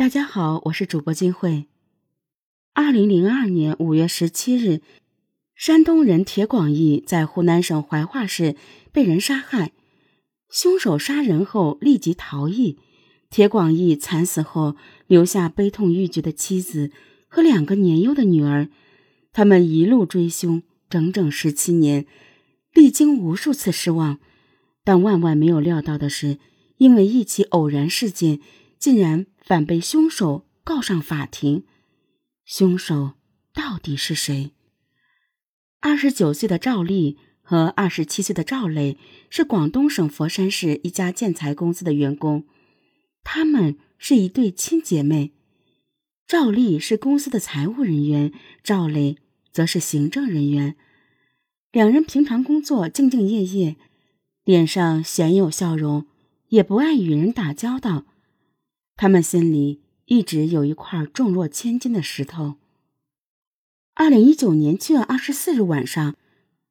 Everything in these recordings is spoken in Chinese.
大家好，我是主播金慧。二零零二年五月十七日，山东人铁广义在湖南省怀化市被人杀害，凶手杀人后立即逃逸。铁广义惨死后，留下悲痛欲绝的妻子和两个年幼的女儿。他们一路追凶，整整十七年，历经无数次失望，但万万没有料到的是，因为一起偶然事件，竟然。反被凶手告上法庭，凶手到底是谁？二十九岁的赵丽和二十七岁的赵磊是广东省佛山市一家建材公司的员工，他们是一对亲姐妹。赵丽是公司的财务人员，赵磊则是行政人员。两人平常工作兢兢业业，脸上鲜有笑容，也不爱与人打交道。他们心里一直有一块重若千斤的石头。二零一九年七月二十四日晚上，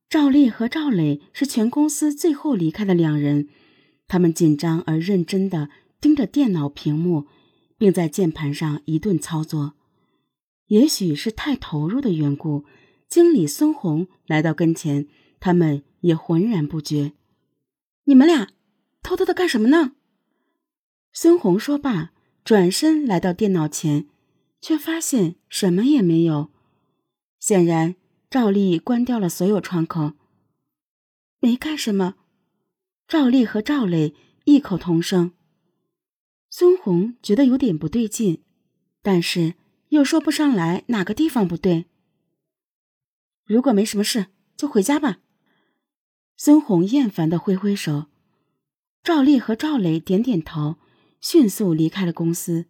赵丽和赵磊是全公司最后离开的两人。他们紧张而认真地盯着电脑屏幕，并在键盘上一顿操作。也许是太投入的缘故，经理孙红来到跟前，他们也浑然不觉。你们俩偷偷的干什么呢？孙红说罢。转身来到电脑前，却发现什么也没有。显然，赵丽关掉了所有窗口。没干什么。赵丽和赵磊异口同声。孙红觉得有点不对劲，但是又说不上来哪个地方不对。如果没什么事，就回家吧。孙红厌烦的挥挥手。赵丽和赵磊点点头。迅速离开了公司，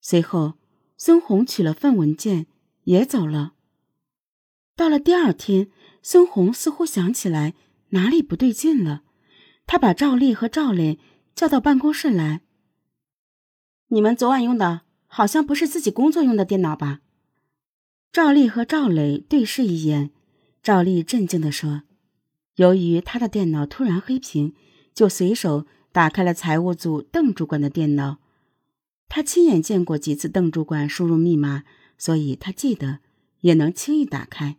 随后孙红取了份文件也走了。到了第二天，孙红似乎想起来哪里不对劲了，他把赵丽和赵磊叫到办公室来：“你们昨晚用的好像不是自己工作用的电脑吧？”赵丽和赵磊对视一眼，赵丽镇静地说：“由于他的电脑突然黑屏，就随手。”打开了财务组邓主管的电脑，他亲眼见过几次邓主管输入密码，所以他记得，也能轻易打开。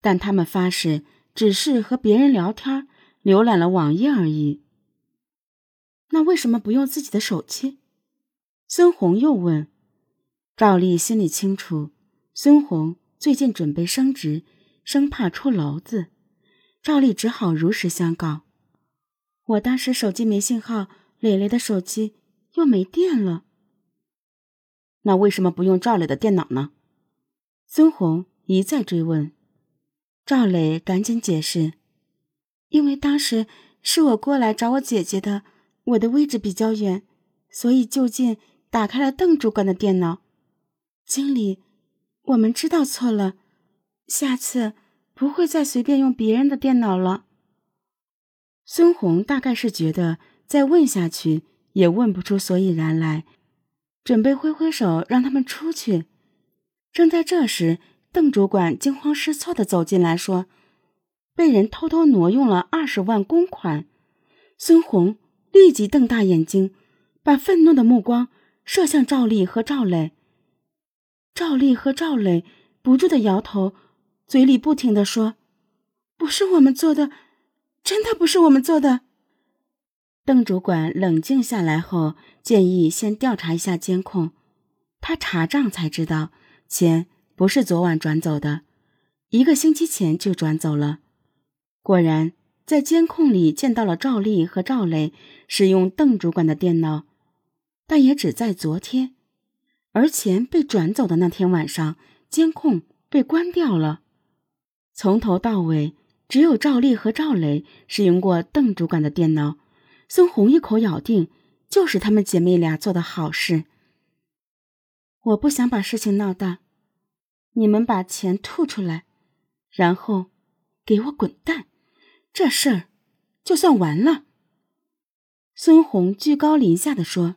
但他们发誓只是和别人聊天、浏览了网页而已。那为什么不用自己的手机？孙红又问。赵丽心里清楚，孙红最近准备升职，生怕出篓子，赵丽只好如实相告。我当时手机没信号，磊磊的手机又没电了。那为什么不用赵磊的电脑呢？孙红一再追问，赵磊赶紧解释：“因为当时是我过来找我姐姐的，我的位置比较远，所以就近打开了邓主管的电脑。经理，我们知道错了，下次不会再随便用别人的电脑了。”孙红大概是觉得再问下去也问不出所以然来，准备挥挥手让他们出去。正在这时，邓主管惊慌失措的走进来说：“被人偷偷挪用了二十万公款。”孙红立即瞪大眼睛，把愤怒的目光射向赵丽和赵磊。赵丽和赵磊不住的摇头，嘴里不停的说：“不是我们做的。”真的不是我们做的。邓主管冷静下来后，建议先调查一下监控。他查账才知道，钱不是昨晚转走的，一个星期前就转走了。果然，在监控里见到了赵丽和赵磊使用邓主管的电脑，但也只在昨天。而钱被转走的那天晚上，监控被关掉了，从头到尾。只有赵丽和赵雷使用过邓主管的电脑，孙红一口咬定就是他们姐妹俩做的好事。我不想把事情闹大，你们把钱吐出来，然后给我滚蛋，这事儿就算完了。孙红居高临下的说。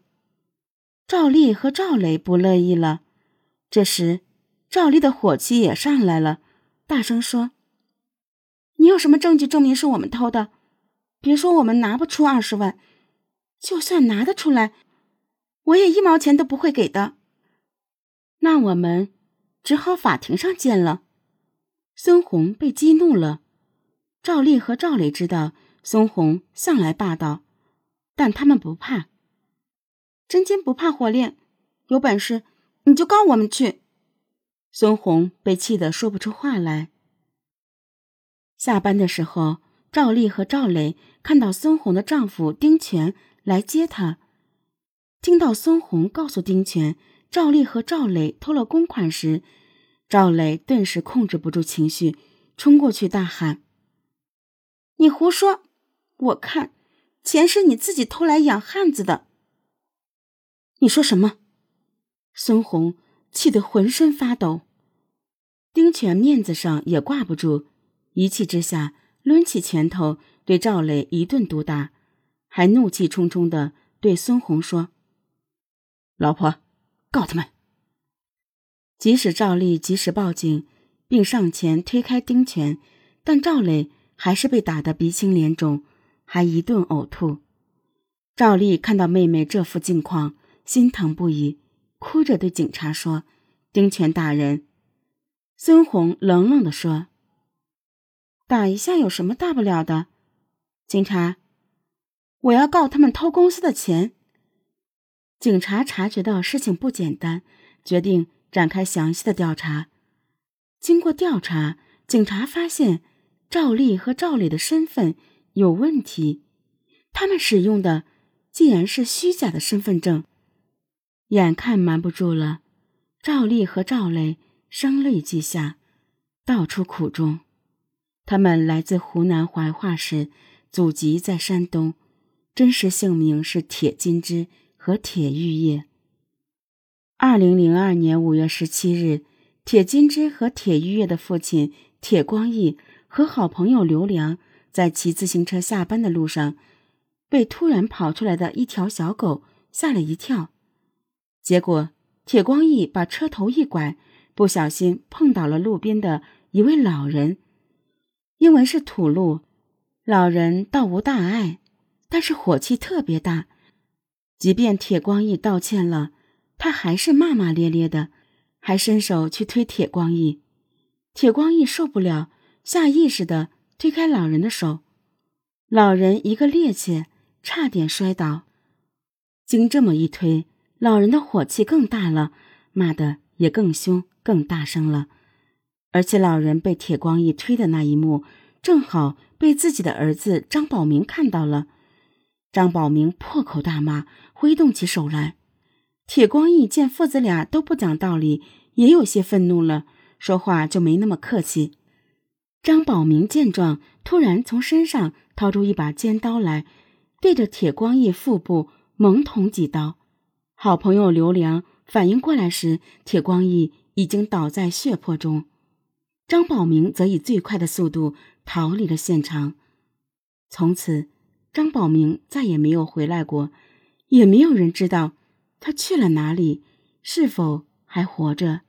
赵丽和赵磊不乐意了，这时赵丽的火气也上来了，大声说。你有什么证据证明是我们偷的？别说我们拿不出二十万，就算拿得出来，我也一毛钱都不会给的。那我们只好法庭上见了。孙红被激怒了。赵丽和赵磊知道孙红向来霸道，但他们不怕。真金不怕火炼，有本事你就告我们去。孙红被气得说不出话来。下班的时候，赵丽和赵磊看到孙红的丈夫丁全来接她，听到孙红告诉丁全赵丽和赵磊偷了公款时，赵磊顿时控制不住情绪，冲过去大喊。你胡说！我看钱是你自己偷来养汉子的。你说什么？孙红气得浑身发抖，丁权面子上也挂不住，一气之下抡起拳头对赵磊一顿毒打，还怒气冲冲的对孙红说：“老婆，告他们！”即使赵丽及时报警，并上前推开丁权，但赵磊。还是被打得鼻青脸肿，还一顿呕吐。赵丽看到妹妹这副境况，心疼不已，哭着对警察说：“丁权大人。”孙红冷冷地说：“打一下有什么大不了的？”警察，我要告他们偷公司的钱。警察察觉到事情不简单，决定展开详细的调查。经过调查，警察发现。赵丽和赵磊的身份有问题，他们使用的竟然是虚假的身份证。眼看瞒不住了，赵丽和赵磊声泪俱下，道出苦衷。他们来自湖南怀化市，祖籍在山东，真实姓名是铁金枝和铁玉叶。二零零二年五月十七日，铁金枝和铁玉叶的父亲铁光义。和好朋友刘良在骑自行车下班的路上，被突然跑出来的一条小狗吓了一跳，结果铁光义把车头一拐，不小心碰倒了路边的一位老人。因为是土路，老人倒无大碍，但是火气特别大。即便铁光义道歉了，他还是骂骂咧咧的，还伸手去推铁光义。铁光义受不了。下意识的推开老人的手，老人一个趔趄，差点摔倒。经这么一推，老人的火气更大了，骂的也更凶、更大声了。而且老人被铁光义推的那一幕，正好被自己的儿子张宝明看到了。张宝明破口大骂，挥动起手来。铁光义见父子俩都不讲道理，也有些愤怒了，说话就没那么客气。张宝明见状，突然从身上掏出一把尖刀来，对着铁光义腹部猛捅几刀。好朋友刘良反应过来时，铁光义已经倒在血泊中。张宝明则以最快的速度逃离了现场。从此，张宝明再也没有回来过，也没有人知道他去了哪里，是否还活着。